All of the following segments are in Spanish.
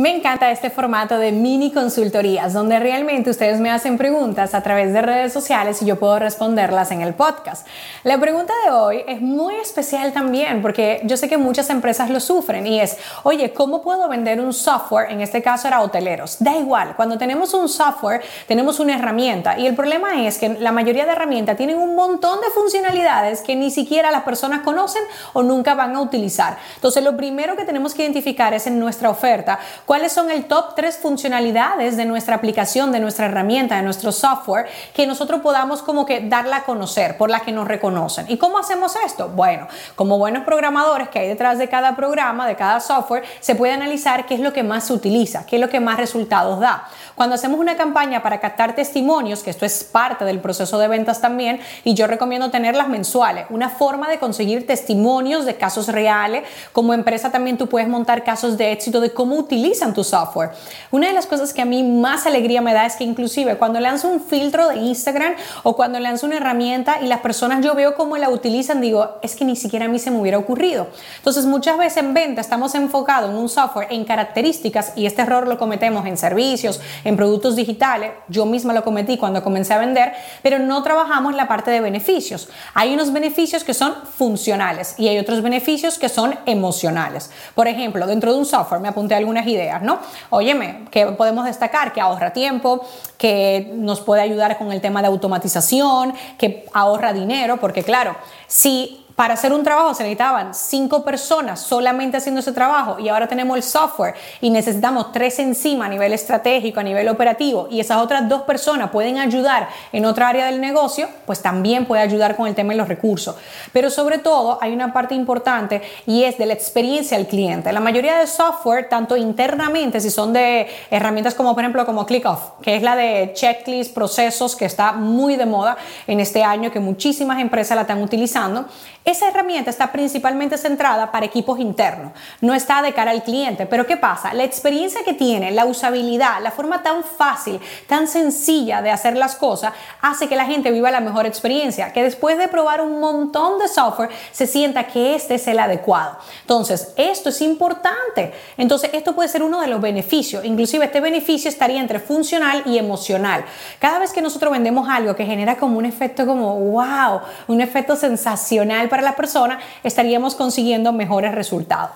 Me encanta este formato de mini consultorías donde realmente ustedes me hacen preguntas a través de redes sociales y yo puedo responderlas en el podcast. La pregunta de hoy es muy especial también porque yo sé que muchas empresas lo sufren y es, oye, ¿cómo puedo vender un software? En este caso era hoteleros. Da igual, cuando tenemos un software tenemos una herramienta y el problema es que la mayoría de herramientas tienen un montón de funcionalidades que ni siquiera las personas conocen o nunca van a utilizar. Entonces lo primero que tenemos que identificar es en nuestra oferta cuáles son el top tres funcionalidades de nuestra aplicación, de nuestra herramienta, de nuestro software, que nosotros podamos como que darla a conocer, por la que nos reconocen. ¿Y cómo hacemos esto? Bueno, como buenos programadores que hay detrás de cada programa, de cada software, se puede analizar qué es lo que más se utiliza, qué es lo que más resultados da. Cuando hacemos una campaña para captar testimonios, que esto es parte del proceso de ventas también, y yo recomiendo tenerlas mensuales, una forma de conseguir testimonios de casos reales. Como empresa también tú puedes montar casos de éxito de cómo utilizas tu software. Una de las cosas que a mí más alegría me da es que inclusive cuando lanzo un filtro de Instagram o cuando lanzo una herramienta y las personas yo veo cómo la utilizan, digo, es que ni siquiera a mí se me hubiera ocurrido. Entonces muchas veces en venta estamos enfocados en un software, en características y este error lo cometemos en servicios, en productos digitales. Yo misma lo cometí cuando comencé a vender, pero no trabajamos la parte de beneficios. Hay unos beneficios que son funcionales y hay otros beneficios que son emocionales. Por ejemplo, dentro de un software me apunté algunas ideas ¿no? Óyeme, que podemos destacar que ahorra tiempo, que nos puede ayudar con el tema de automatización, que ahorra dinero, porque claro, si para hacer un trabajo se necesitaban cinco personas solamente haciendo ese trabajo y ahora tenemos el software y necesitamos tres encima a nivel estratégico, a nivel operativo y esas otras dos personas pueden ayudar en otra área del negocio, pues también puede ayudar con el tema de los recursos. Pero sobre todo hay una parte importante y es de la experiencia del cliente. La mayoría de software, tanto internamente, si son de herramientas como por ejemplo como ClickOff, que es la de checklist, procesos, que está muy de moda en este año, que muchísimas empresas la están utilizando, esa herramienta está principalmente centrada para equipos internos, no está de cara al cliente. Pero ¿qué pasa? La experiencia que tiene, la usabilidad, la forma tan fácil, tan sencilla de hacer las cosas, hace que la gente viva la mejor experiencia, que después de probar un montón de software se sienta que este es el adecuado. Entonces, esto es importante. Entonces, esto puede ser uno de los beneficios. Inclusive este beneficio estaría entre funcional y emocional. Cada vez que nosotros vendemos algo que genera como un efecto como, wow, un efecto sensacional para la persona, estaríamos consiguiendo mejores resultados.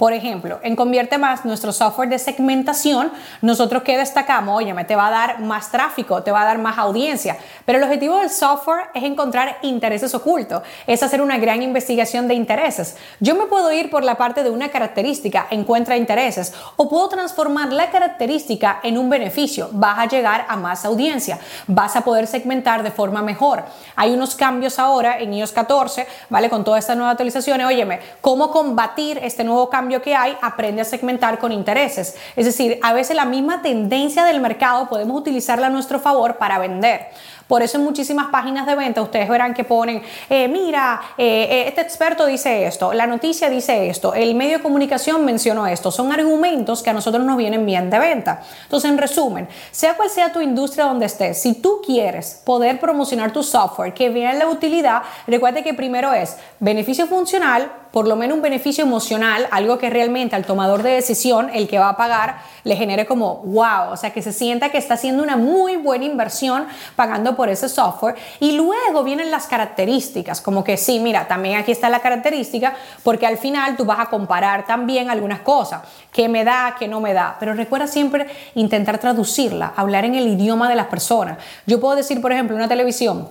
Por ejemplo, en Convierte Más, nuestro software de segmentación, nosotros que destacamos, oye, te va a dar más tráfico, te va a dar más audiencia, pero el objetivo del software es encontrar intereses ocultos, es hacer una gran investigación de intereses. Yo me puedo ir por la parte de una característica, encuentra intereses, o puedo transformar la característica en un beneficio, vas a llegar a más audiencia, vas a poder segmentar de forma mejor. Hay unos cambios ahora en iOS 14, ¿vale? Con todas estas nuevas actualizaciones, óyeme, ¿cómo combatir este nuevo cambio? Que hay, aprende a segmentar con intereses. Es decir, a veces la misma tendencia del mercado podemos utilizarla a nuestro favor para vender. Por eso en muchísimas páginas de venta ustedes verán que ponen, eh, mira, eh, eh, este experto dice esto, la noticia dice esto, el medio de comunicación mencionó esto. Son argumentos que a nosotros nos vienen bien de venta. Entonces, en resumen, sea cual sea tu industria donde estés, si tú quieres poder promocionar tu software que vea la utilidad, recuerde que primero es beneficio funcional, por lo menos un beneficio emocional, algo que realmente al tomador de decisión, el que va a pagar, le genere como wow, o sea, que se sienta que está haciendo una muy buena inversión pagando por ese software. Y luego vienen las características, como que sí, mira, también aquí está la característica, porque al final tú vas a comparar también algunas cosas, qué me da, qué no me da, pero recuerda siempre intentar traducirla, hablar en el idioma de las personas. Yo puedo decir, por ejemplo, una televisión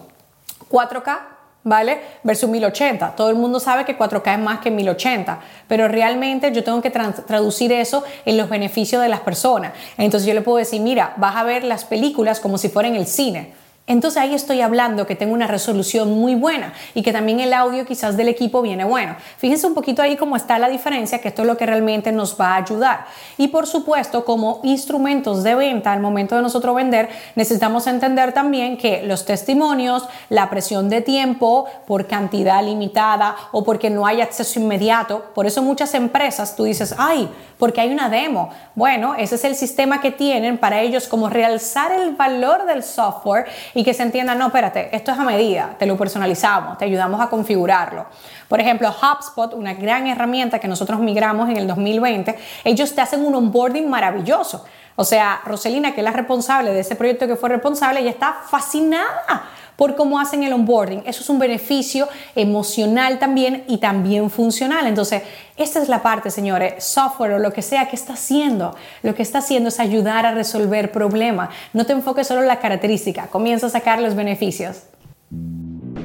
4K ¿vale? Versus 1080. Todo el mundo sabe que 4K es más que 1080, pero realmente yo tengo que traducir eso en los beneficios de las personas. Entonces yo le puedo decir, mira, vas a ver las películas como si fueran el cine. Entonces ahí estoy hablando que tengo una resolución muy buena y que también el audio quizás del equipo viene bueno. Fíjense un poquito ahí cómo está la diferencia, que esto es lo que realmente nos va a ayudar. Y por supuesto, como instrumentos de venta, al momento de nosotros vender, necesitamos entender también que los testimonios, la presión de tiempo por cantidad limitada o porque no hay acceso inmediato, por eso muchas empresas tú dices, ay, porque hay una demo. Bueno, ese es el sistema que tienen para ellos como realzar el valor del software y que se entienda, no, espérate, esto es a medida, te lo personalizamos, te ayudamos a configurarlo. Por ejemplo, HubSpot, una gran herramienta que nosotros migramos en el 2020, ellos te hacen un onboarding maravilloso. O sea, Roselina, que es la responsable de ese proyecto que fue responsable, ella está fascinada por cómo hacen el onboarding. Eso es un beneficio emocional también y también funcional. Entonces, esta es la parte, señores, software o lo que sea que está haciendo. Lo que está haciendo es ayudar a resolver problemas. No te enfoques solo en la característica, comienza a sacar los beneficios.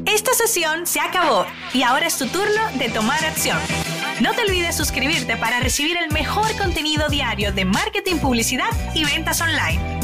Esta sesión se acabó y ahora es tu turno de tomar acción. No te olvides suscribirte para recibir el mejor contenido diario de marketing, publicidad y ventas online.